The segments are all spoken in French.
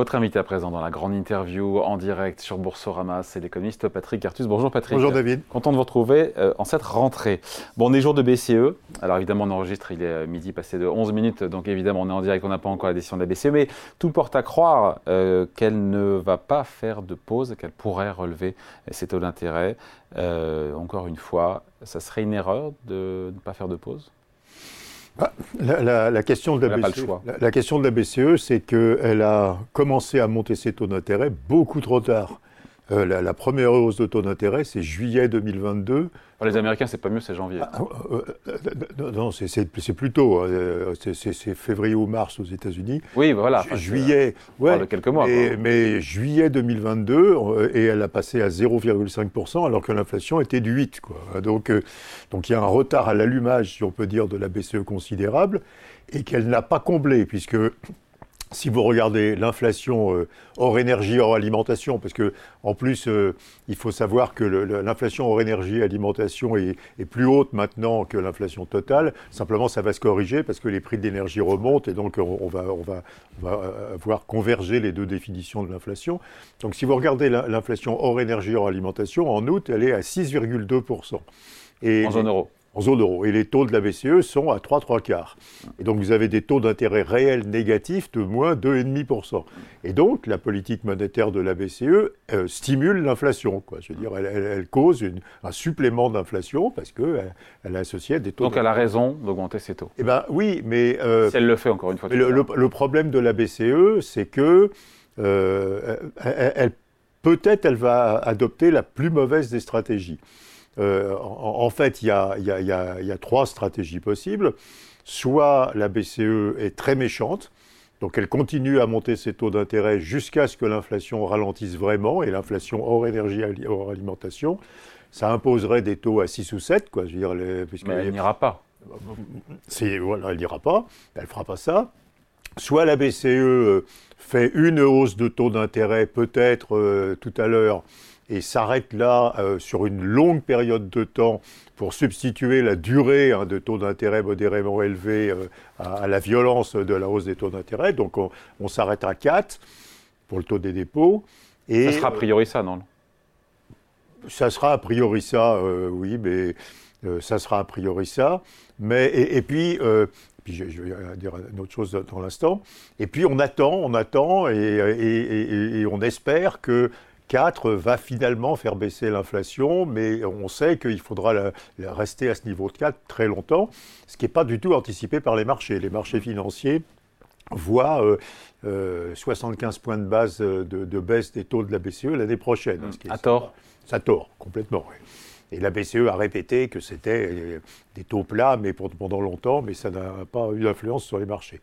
Votre invité à présent dans la grande interview en direct sur Boursorama, c'est l'économiste Patrick Artus. Bonjour Patrick. Bonjour David. Content de vous retrouver euh, en cette rentrée. Bon, on est jour de BCE. Alors évidemment, on enregistre, il est euh, midi passé de 11 minutes, donc évidemment, on est en direct, on n'a pas encore la décision de la BCE, mais tout porte à croire euh, qu'elle ne va pas faire de pause, qu'elle pourrait relever ses taux d'intérêt. encore une fois, ça serait une erreur de ne pas faire de pause? Ah, la, question de la, BCE, la, question de la BCE, c'est qu'elle a commencé à monter ses taux d'intérêt beaucoup trop tard. Euh, la, première hausse de taux d'intérêt, c'est juillet 2022. Pour les Américains, c'est pas mieux, c'est janvier. Ah, euh, euh, non, c'est plutôt, c'est février ou mars aux États-Unis. Oui, voilà. juillet, ouais, de quelques mois. mais juillet 2022, et elle a passé à 0,5%, alors que l'inflation était du 8. Quoi. Donc, donc il y a un retard à l'allumage, si on peut dire, de la BCE considérable, et qu'elle n'a pas comblé, puisque si vous regardez l'inflation euh, hors énergie, hors alimentation, parce que en plus, euh, il faut savoir que l'inflation hors énergie, alimentation est, plus haute maintenant que l'inflation totale. Simplement, ça va se corriger parce que les prix de l'énergie remontent et donc on, va, on, va, va euh, voir converger les deux définitions de l'inflation. Donc, si vous regardez l'inflation hors énergie, hors alimentation, en août, elle est à 6,2%. en zone euro en zone euro. Et les taux de la BCE sont à 3, 3 quarts. Et donc vous avez des taux d'intérêt réels négatifs de moins 2,5%. Et donc la politique monétaire de la BCE euh, stimule l'inflation. Je veux dire, elle, cause un supplément d'inflation parce qu'elle euh, elle est associée à des taux. Donc elle a raison d'augmenter ses taux. Eh bien oui, mais. Euh, si elle le fait encore une fois. Le, le, problème de la BCE, c'est que elle, peut-être elle va adopter la plus mauvaise des stratégies. Euh, en, fait, il y, a, trois stratégies possibles. Soit la BCE est très méchante, donc elle continue à monter ses taux d'intérêt jusqu'à ce que l'inflation ralentisse vraiment, et l'inflation hors énergie, hors alimentation, ça imposerait des taux à 6 ou 7, quoi. Je veux dire, Mais elle n'ira pas. Voilà, elle n'ira pas, elle ne fera pas ça. Soit la BCE fait une hausse de taux d'intérêt, peut-être euh, tout à l'heure, et s'arrête là euh, sur une longue période de temps pour substituer la durée hein, de taux d'intérêt modérément élevés euh, à, la violence de la hausse des taux d'intérêt. Donc on, s'arrête à 4 pour le taux des dépôts. Et, ça sera a priori ça, non? Ça sera a priori ça, euh, oui, mais ça sera a priori ça. Mais, et, puis, puis je, vais dire une autre chose dans l'instant. Et puis on attend, on attend et, et on espère que 4 va finalement faire baisser l'inflation, mais on sait qu'il faudra rester à ce niveau de 4 très longtemps, ce qui n'est pas du tout anticipé par les marchés. Les marchés financiers voient 75 euh, points de base de, baisse des taux de la BCE l'année prochaine. à tort Ça tort, complètement. Et la BCE a répété que c'était euh, des taux plats mais pendant longtemps, mais ça n'a pas eu d'influence sur les marchés.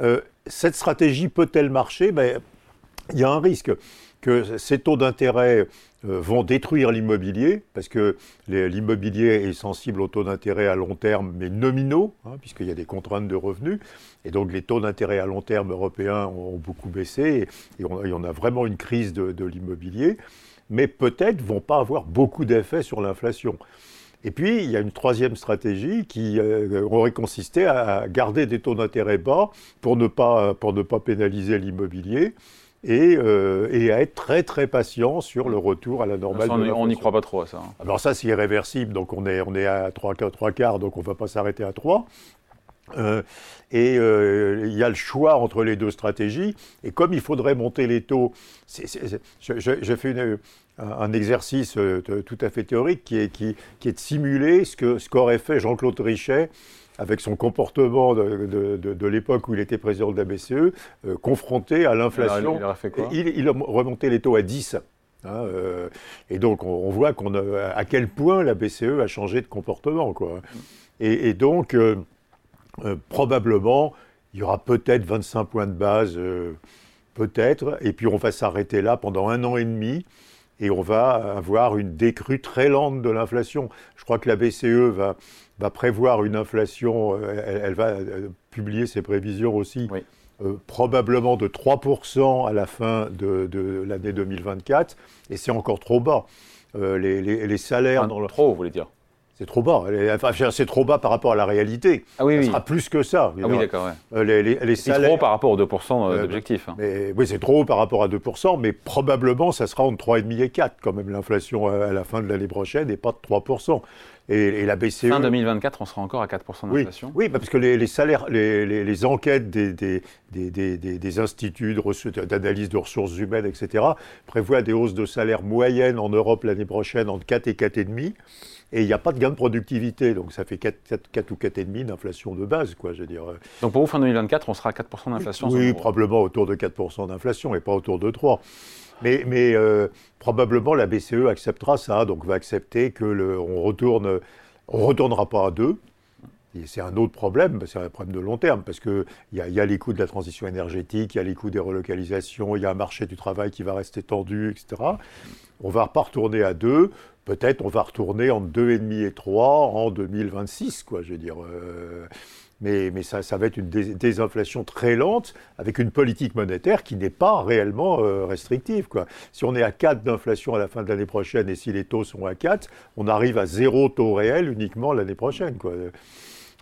Euh, cette stratégie peut-elle marcher? Ben, Il y a un risque que ces taux d'intérêt euh, vont détruire l'immobilier, parce que l'immobilier est sensible aux taux d'intérêt à long terme, mais nominaux, hein, puisqu'il y a des contraintes de revenus. Et donc les taux d'intérêt à long terme européens ont beaucoup baissé, et, on, a vraiment une crise de, l'immobilier, mais peut-être vont pas avoir beaucoup d'effet sur l'inflation. Et puis, il y a une troisième stratégie qui euh, aurait consisté à garder des taux d'intérêt bas pour ne pas, pour ne pas pénaliser l'immobilier euh, et, à être très très patient sur le retour à la normale. on n'y croit pas trop à ça. Hein. Alors ça, c'est irréversible, donc on est, on est à 3, 3 quarts, donc on ne va pas s'arrêter à 3. Euh, et euh, il y a le choix entre les deux stratégies. Et comme il faudrait monter les taux, j'ai fait une, un exercice tout à fait théorique qui est, qui, qui est de simuler ce qu'aurait ce qu'aurait fait Jean-Claude Richet avec son comportement de, l'époque où il était président de la BCE, euh, confronté à l'inflation. Il, il, a remonté les taux à 10. Hein, euh, et donc on, voit qu'on à quel point la BCE a changé de comportement. Quoi. Et, donc, euh, probablement, il y aura peut-être 25 points de base, peut-être, et puis on va s'arrêter là pendant un an et demi et on va avoir une décrue très lente de l'inflation. Je crois que la BCE va, va prévoir une inflation, euh, elle, va euh, publier ses prévisions aussi, euh, probablement de 3% à la fin de, l'année 2024, et c'est encore trop bas. les, salaires... dans le... Trop, vous voulez dire C'est trop bas. Enfin, c'est trop bas par rapport à la réalité. Ah oui, ça oui. sera plus que ça. Ah oui, d'accord. Ouais. Euh, les, les, c'est trop par rapport aux 2% d'objectif. Hein. Oui, c'est trop par rapport à 2%, mais probablement ça sera entre 3,5 et 4 quand même l'inflation à la fin de l'année prochaine et pas de 3%. Et, la BCE. Fin 2024, on sera encore à 4% d'inflation. Oui, oui, parce que les, salaires, les, enquêtes des, des, des, des instituts d'analyse de, ressources humaines, etc., prévoient des hausses de salaire moyennes en Europe l'année prochaine entre 4 et 4,5 et il n'y a pas de gain de productivité. Donc ça fait 4, 4, ou 4,5 d'inflation de base, quoi, je veux dire. Donc pour vous, fin 2024, on sera à 4% d'inflation Oui, probablement autour de 4% d'inflation et pas autour de 3%. Mais, mais euh, probablement la BCE acceptera ça, donc va accepter que le, on retourne, on retournera pas à 2. C'est un autre problème, c'est un problème de long terme, parce qu'il y, a, y a les coûts de la transition énergétique, il y a les coûts des relocalisations, il y a un marché du travail qui va rester tendu, etc. On va pas retourner à 2, peut-être on va retourner entre 2,5 et 3 en 2026, quoi, je veux dire. Euh, mais, ça, va être une désinflation très lente avec une politique monétaire qui n'est pas réellement euh, restrictive. Quoi. Si on est à 4 d'inflation à la fin de l'année prochaine et si les taux sont à 4, on arrive à zéro taux réel uniquement l'année prochaine. Quoi.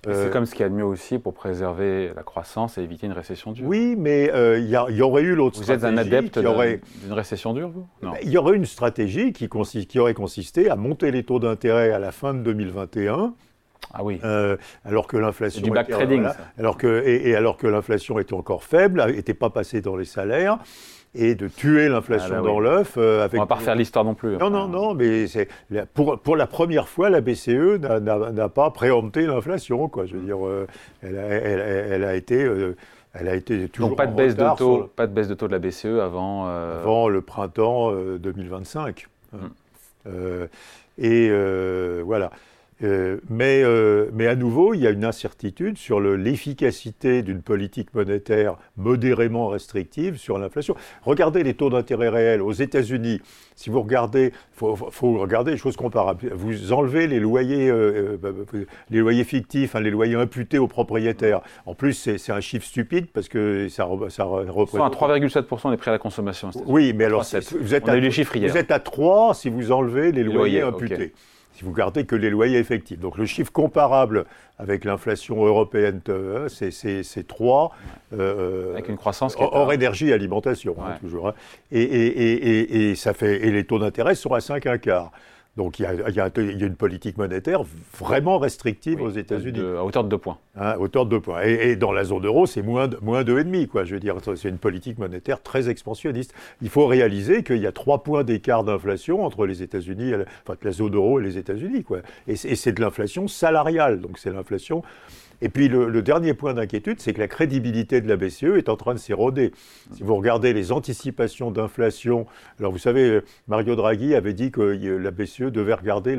C'est euh, comme ce qu'il y a de mieux aussi pour préserver la croissance et éviter une récession dure. Oui, mais euh, il y, aurait eu l'autre stratégie. Vous êtes un adepte d'une récession dure, vous? Non. Il y aurait une stratégie qui, qui, aurait consisté à monter les taux d'intérêt à la fin de 2021. Ah oui. Euh, alors que l'inflation. Du back trading. alors que, et, et alors que l'inflation était encore faible, n'était pas passée dans les salaires et de tuer l'inflation ah, bah dans l'œuf. Euh, avec... On va pas refaire l'histoire non plus. Non, non, non, mais c'est pour, pour la première fois, la BCE n'a pas préempté l'inflation, quoi. Je veux dire, euh, elle, a, elle, a été. Euh, elle a été toujours Donc pas de baisse de taux, pas de baisse de taux de la BCE avant. Avant le printemps 2025. Mmh. et voilà. Euh, mais, euh, mais à nouveau, il y a une incertitude sur l'efficacité d'une politique monétaire modérément restrictive sur l'inflation. Regardez les taux d'intérêt réels aux États-Unis. Si vous regardez, il faut, faut, regarder les choses comparables. Vous enlevez les loyers, euh, les loyers fictifs, hein, les loyers imputés aux propriétaires. En plus, c'est un chiffre stupide parce que ça, ça représente. 3,7% des prix à la consommation. Oui, mais alors vous êtes, à, les chiffres vous êtes à 3 si vous enlevez les, loyers, imputés si vous gardez que les loyers effectifs. Donc le chiffre comparable avec l'inflation européenne, euh, c'est 3. Euh, avec une croissance qui hors, énergie et alimentation, hein, toujours. Hein. Et, et, et, ça fait, et les taux d'intérêt sont à 5 un quart. Donc il y, a, une politique monétaire vraiment restrictive aux États-Unis. À hauteur de 2 points. à hauteur de 2 points. Et, dans la zone euro, c'est moins, moins 2,5. Quoi. Je veux dire, c'est une politique monétaire très expansionniste. Il faut réaliser qu'il y a 3 points d'écart d'inflation entre les États-Unis, enfin la zone euro et les États-Unis. Et c'est de l'inflation salariale. Donc c'est l'inflation et puis le, dernier point d'inquiétude, c'est que la crédibilité de la BCE est en train de s'éroder. Si vous regardez les anticipations d'inflation, alors vous savez, Mario Draghi avait dit que la BCE devait regarder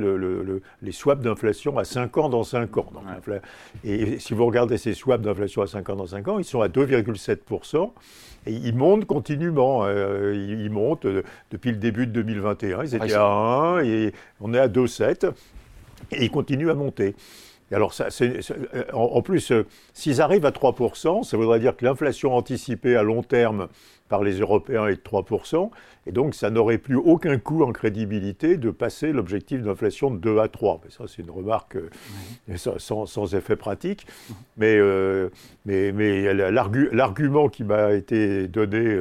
les swaps d'inflation à 5 ans dans 5 ans. Et si vous regardez ces swaps d'inflation à 5 ans dans 5 ans, ils sont à 2,7%. Et ils montent continuellement. Euh, ils montent euh, depuis le début de 2021. Ils étaient à 1 et on est à 2,7. Et ils continuent à monter alors, ça, euh, en, plus, euh, s'ils arrivent à 3%, ça voudrait dire que l'inflation anticipée à long terme par les Européens est de 3%, et donc ça n'aurait plus aucun coût en crédibilité de passer l'objectif d'inflation de 2 à 3. Mais ça, c'est une remarque euh, sans, effet pratique. Mais, mais, mais l'argument qui m'a été donné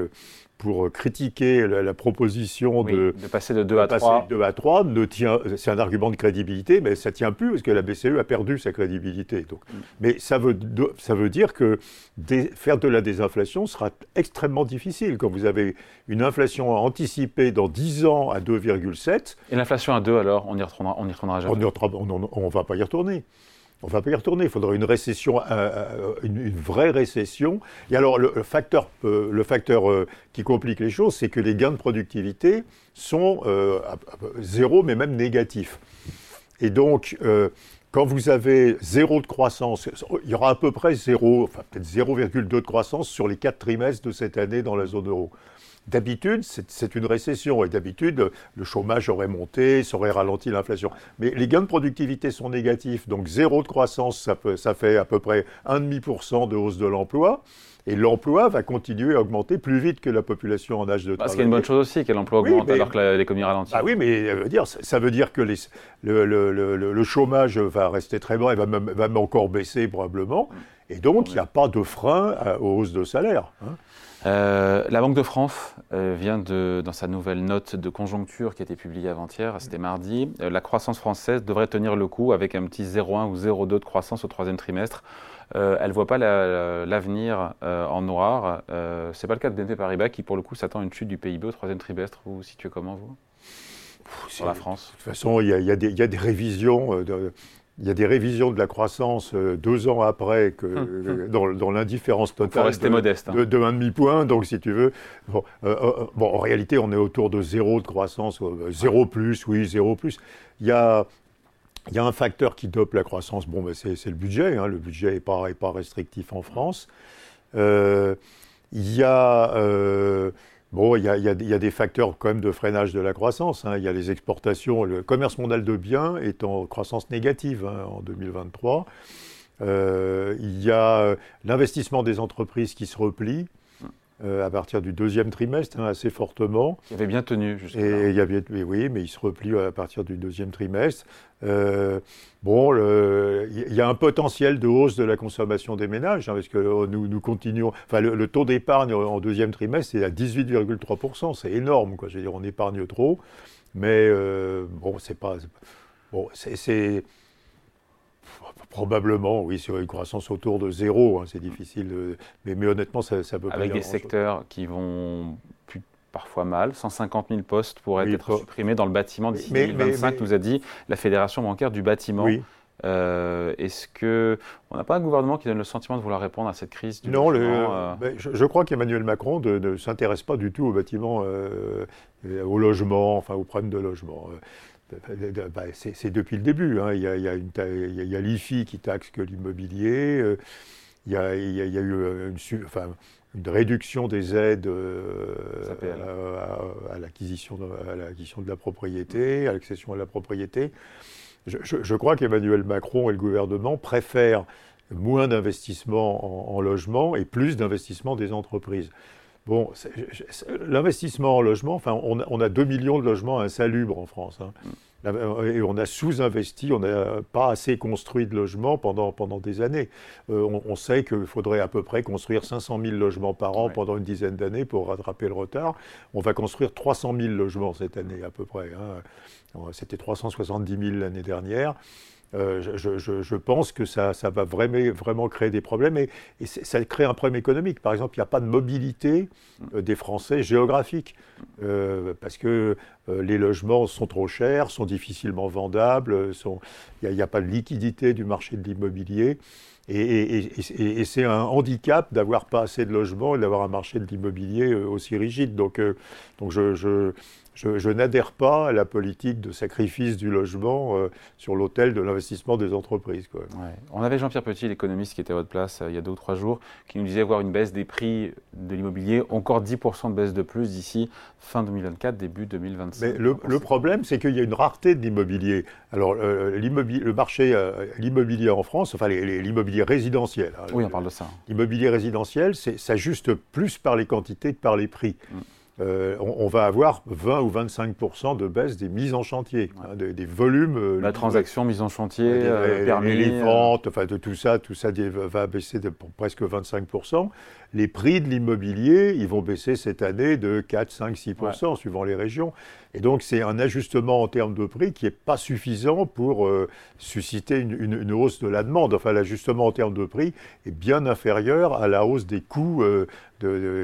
pour critiquer la, proposition de, passer de 2 à 3. 2 à 3 ne tient, c'est un argument de crédibilité, mais ça ne tient plus parce que la BCE a perdu sa crédibilité. Donc. Mm. Mais ça veut, ça veut dire que faire de la désinflation sera extrêmement difficile. Quand vous avez une inflation anticipée dans 10 ans à 2,7. Et l'inflation à 2 alors, on y retournera, on y retournera jamais On ne va pas y retourner. On ne va pas y retourner. Il faudra une récession, euh, euh, une, vraie récession. Et alors, le, facteur, euh, le facteur qui complique les choses, c'est que les gains de productivité sont zéro, mais même négatifs. Et donc, quand vous avez zéro de croissance, il y aura à peu près zéro, enfin peut-être 0,2 de croissance sur les quatre trimestres de cette année dans la zone euro. D'habitude, c'est une récession. Et d'habitude, le chômage aurait monté, ça aurait ralenti l'inflation. Mais les gains de productivité sont négatifs. Donc zéro de croissance, ça, ça fait à peu près 1,5% de hausse de l'emploi. Et l'emploi va continuer à augmenter plus vite que la population en âge de travail. Qu'il y a une bonne chose aussi, que l'emploi augmente alors que l'économie ralentit. Ah oui, mais ça veut dire, ça veut dire que les, le, le, le, chômage va rester très bas et va même, va même encore baisser probablement. Et donc, il n'y a pas de frein aux hausses de salaire. Hein. Euh, la Banque de France euh, vient de, dans sa nouvelle note de conjoncture qui a été publiée avant-hier, c'était mardi, euh, la croissance française devrait tenir le coup avec un petit 0,1 ou 0,2 de croissance au troisième trimestre. elle ne voit pas l'avenir en noir. Ce n'est pas le cas de BNP Paribas qui, pour le coup, s'attend à une chute du PIB au troisième trimestre. Vous vous situez comment, vous? Sur la France De toute façon, il y, y, a des révisions. De, il y a des révisions de la croissance euh, deux ans après que hum, hum. dans, l'indifférence totale rester de, modeste, hein. de, demi-point. Donc, si tu veux, bon, euh, euh, bon, en réalité, on est autour de zéro de croissance, zéro plus, oui, zéro plus. Il y a, il y a un facteur qui dope la croissance. Bon, ben, c'est le budget. Hein. le budget n'est pas, est pas restrictif en France. il y a Bon, il y, a, des facteurs quand même de freinage de la croissance. Hein. Il y a les exportations. Le commerce mondial de biens est en croissance négative hein, en 2023. Euh, il y a euh, l'investissement des entreprises qui se replie. Euh, à partir du deuxième trimestre, hein, assez fortement. Il avait bien tenu. Et il y avait, oui, mais il se replie à partir du deuxième trimestre. Euh, bon, il y a un potentiel de hausse de la consommation des ménages, hein, parce que euh, nous, nous continuons. Enfin, le, taux d'épargne en deuxième trimestre, c'est à 18,3%. C'est énorme, quoi. Je veux dire, on épargne trop. Mais bon, c'est pas. Bon, c'est Probablement, oui, sur une croissance autour de zéro, hein, c'est difficile. mais, mais, honnêtement, ça, ça peut pas Avec des secteurs qui vont parfois mal, 150 000 postes pourraient être supprimés dans le bâtiment d'ici 2025, nous a dit la Fédération bancaire du bâtiment. Euh, Est-ce que on n'a pas un gouvernement qui donne le sentiment de vouloir répondre à cette crise du Non, le, euh ben, je, je, crois qu'Emmanuel Macron ne s'intéresse pas du tout au bâtiment, euh, au logement, enfin au problème de logement. Bah, c'est depuis le début. Hein. Il y a, l'IFI qui taxe que l'immobilier. Euh, il, y a, eu une, réduction des aides euh, à, l'acquisition de, la propriété, à l'accession à la propriété. Je, crois qu'Emmanuel Macron et le gouvernement préfèrent moins d'investissement en, logement et plus d'investissement des entreprises. Bon, l'investissement en logement, enfin, on a, 2 millions de logements insalubres en France. Hein. Mm. Et on a sous-investi, on n'a pas assez construit de logements pendant, pendant des années. Euh, on, sait qu'il faudrait à peu près construire 500 000 logements par an pendant une dizaine d'années pour rattraper le retard. On va construire 300 000 logements cette année à peu près. Hein. C'était 370 000 l'année dernière. Euh, je, pense que ça, va vraiment, créer des problèmes et, ça crée un problème économique. Par exemple, il n'y a pas de mobilité euh, des Français géographique euh, parce que les logements sont trop chers, sont difficilement vendables, il n'y a, pas de liquidité du marché de l'immobilier. Et, c'est un handicap d'avoir pas assez de logements et d'avoir un marché de l'immobilier aussi rigide. Donc, donc je, n'adhère pas à la politique de sacrifice du logement euh, sur l'autel de l'investissement des entreprises. On avait Jean-Pierre Petit, l'économiste, qui était à votre place euh, il y a deux ou trois jours, qui nous disait avoir une baisse des prix de l'immobilier, encore 10% de baisse de plus d'ici fin 2024, début 2025. Mais le, problème, c'est qu'il y a une rareté de l'immobilier. Alors, euh, le marché, l'immobilier en France, enfin l'immobilier résidentiel. Hein, oui, on parle de ça. L'immobilier résidentiel, ça juste plus par les quantités que par les prix. Mm. Euh, on, va avoir 20 ou 25% de baisse des mises en chantier, hein, des, volumes. Euh, La transaction mise en chantier, euh, permis, les, ventes, enfin de tout ça, tout ça va baisser de presque 25 Les prix de l'immobilier, ils vont baisser cette année de 4, 5, 6% suivant les régions. Et donc c'est un ajustement en termes de prix qui n'est pas suffisant pour susciter une, hausse de la demande. Enfin, l'ajustement en termes de prix est bien inférieur à la hausse des coûts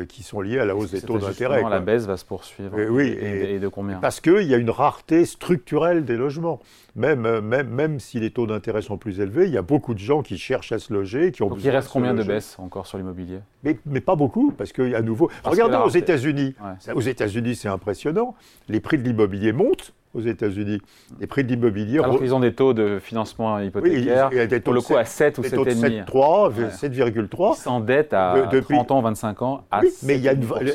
qui sont liés à la hausse des taux d'intérêt. La baisse va se poursuivre. Et, oui, et, de combien? Parce qu'il y a une rareté structurelle des logements. Même, euh, même, même si les taux d'intérêt sont plus élevés, il y a beaucoup de gens qui cherchent à se loger. Qui ont Donc il reste combien de baisses encore sur l'immobilier? Mais, mais, pas beaucoup, parce qu'à nouveau. regardez aux États-Unis. Aux États-Unis, c'est impressionnant. Les prix de l'immobilier montent aux États-Unis. Les prix de l'immobilier. Alors qu'ils ont des taux de financement hypothécaire, oui, des taux pour le coup, à 7 ou 7,5. 7,3. Ils s'endettent à depuis... 30 ans, 25 ans. À oui, mais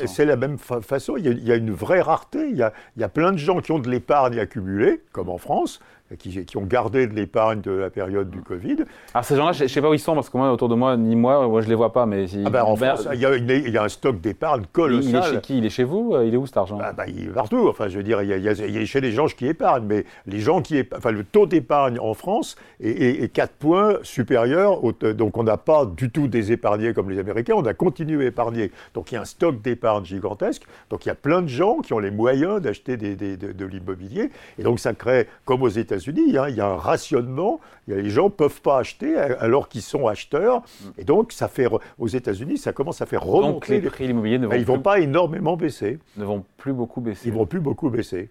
c'est la même façon. Il y, a, il y, a, une vraie rareté. Il y a, il y a plein de gens qui ont de l'épargne accumulée, comme en France, qui, qui, ont gardé de l'épargne de la période du Covid. Alors ces gens-là, je ne sais pas où ils sont, parce que moi, autour de moi, ni moi, moi je ne les vois pas. Mais ah ben, en France, il y, a il y, a un stock d'épargne colossal. Il est chez qui? Il est chez vous? Il est où cet argent? Ah ben, Il est partout. Enfin, je veux dire, il, y a, il chez les gens qui épargnent. Mais les gens qui épargnent, enfin, le taux d'épargne en France est, est, 4 points supérieur. Au, donc on n'a pas du tout des épargnés comme les Américains, on a continué à épargner. Donc il y a un stock d'épargne gigantesque. Donc il y a plein de gens qui ont les moyens d'acheter des, des, de, de l'immobilier. Et donc ça crée, comme aux États-Unis, hein, il y a un rationnement. Les gens ne peuvent pas acheter alors qu'ils sont acheteurs. Mm. Et donc, ça fait, aux États-Unis, ça commence à faire remonter. Donc, les prix immobiliers ne vont, ils vont pas énormément baisser. Ne vont plus beaucoup baisser. Ils vont plus beaucoup baisser.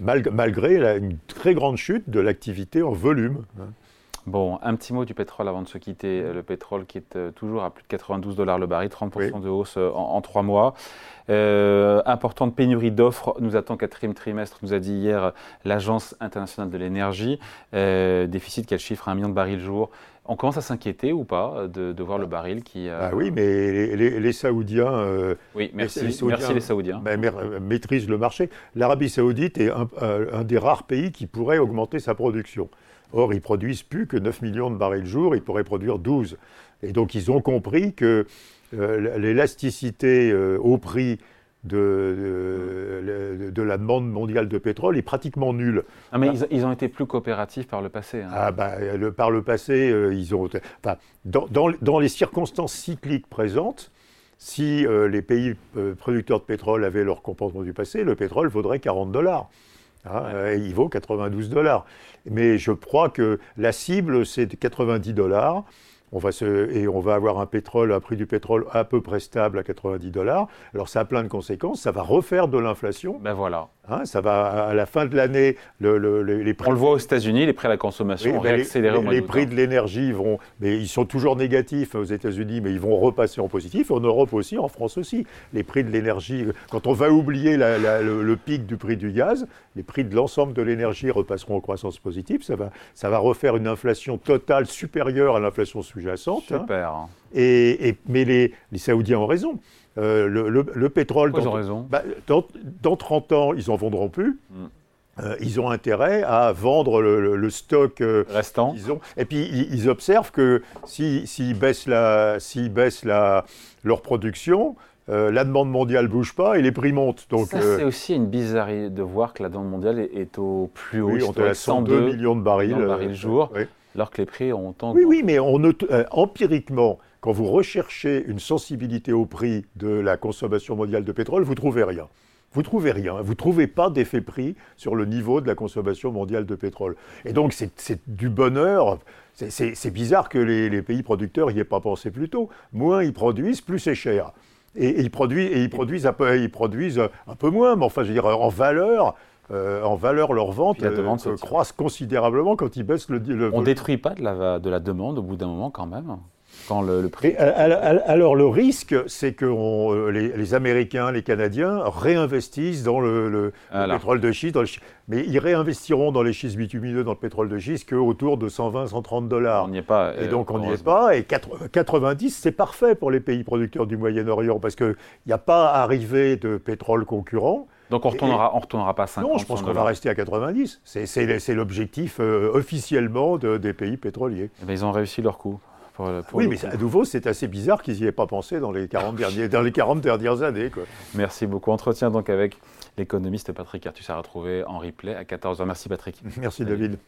malgré une très grande chute de l'activité en volume. Hein. Bon, un petit mot du pétrole avant de se quitter. Le pétrole qui est euh, toujours à plus de 92 dollars le baril, 30% de hausse euh, en, trois mois. Euh, importante pénurie d'offres nous attend quatrième trimestre, nous a dit hier l'Agence internationale de l'énergie. déficit qu'elle chiffre à un million de barils jour. On commence à s'inquiéter ou pas de, voir le baril qui. Ah oui, mais les, Saoudiens. oui, merci les Saoudiens, merci les Saoudiens. maîtrisent le marché. L'Arabie Saoudite est un, des rares pays qui pourrait augmenter sa production. Or, ils produisent plus que 9 millions de barils jour, ils pourraient produire 12. Et donc, ils ont compris que euh, l'élasticité euh, au prix de, de, la demande mondiale de pétrole est pratiquement nulle. Ah, mais ils, ont été plus coopératifs par le passé. Hein. Ah, bah, le, par le passé, euh, ils ont. Enfin, dans, dans, dans, les circonstances cycliques présentes, si les pays producteurs de pétrole avaient leur comportement du passé, le pétrole vaudrait 40 dollars. Hein, il vaut 92 dollars. Mais je crois que la cible, c'est 90 dollars. On va se, et on va avoir un pétrole, un prix du pétrole à peu près stable à 90 dollars. Alors ça a plein de conséquences. Ça va refaire de l'inflation. Ben voilà. Hein, ça va à la fin de l'année, le, les prix. On le voit aux États-Unis, les prix à la consommation vont réaccélérer les, les prix de l'énergie vont, mais ils sont toujours négatifs aux États-Unis, mais ils vont repasser en positif. En Europe aussi, en France aussi, les prix de l'énergie. Quand on va oublier le, pic du prix du gaz, les prix de l'ensemble de l'énergie repasseront en croissance positive. Ça va, ça va refaire une inflation totale supérieure à l'inflation sous-jacente. Hein. Et, et, mais les, les Saoudiens ont raison. Euh, le, pétrole, dans, raison. Bah, dans, 30 ans, ils n'en vendront plus. Mm. Euh, ils ont intérêt à vendre le, stock euh, restant. Ont. Et puis ils, observent que s'ils baissent, la, baissent la, leur production, la demande mondiale ne bouge pas et les prix montent. Donc, Ça, c'est aussi une bizarrerie de voir que la demande mondiale est, au plus haut. Oui, on est à 102 millions de barils, millions de barils jour, alors que les prix ont tant. Oui, oui, mais on, empiriquement, quand vous recherchez une sensibilité au prix de la consommation mondiale de pétrole, vous trouvez rien. Vous trouvez rien. Vous ne trouvez pas d'effet prix sur le niveau de la consommation mondiale de pétrole. Et donc, c'est du bonheur. C'est bizarre que les, pays producteurs n'y aient pas pensé plus tôt. Moins ils produisent, plus c'est cher. Et, ils produisent, et ils, produisent un peu, ils produisent un peu moins, mais enfin, je veux dire, en valeur, euh, en valeur, leurs ventes euh, croissent considérablement quand ils baissent le. le On ne détruit pas de la, de la demande au bout d'un moment quand même le, prix. alors le risque, c'est que euh, les, Américains, les Canadiens réinvestissent dans le, pétrole de schiste, mais ils réinvestiront dans les schistes bitumineux, dans le pétrole de schiste, qu'autour de 120, 130 dollars. On n'y est pas. Et donc on n'y est pas. Et 90, c'est parfait pour les pays producteurs du Moyen-Orient, parce qu'il n'y a pas arrivé de pétrole concurrent. Donc on ne retournera, retournera pas à 50 Non, je pense qu'on va rester à 90. C'est l'objectif euh, officiellement des pays pétroliers. Eh ben, ils ont réussi leur coup oui, mais à nouveau, c'est assez bizarre qu'ils n'y aient pas pensé dans les 40, derniers, dans les 40 dernières années. Quoi. Merci beaucoup. Entretien donc avec l'économiste Patrick Artus à retrouver en replay à 14h. Merci Patrick. Merci David.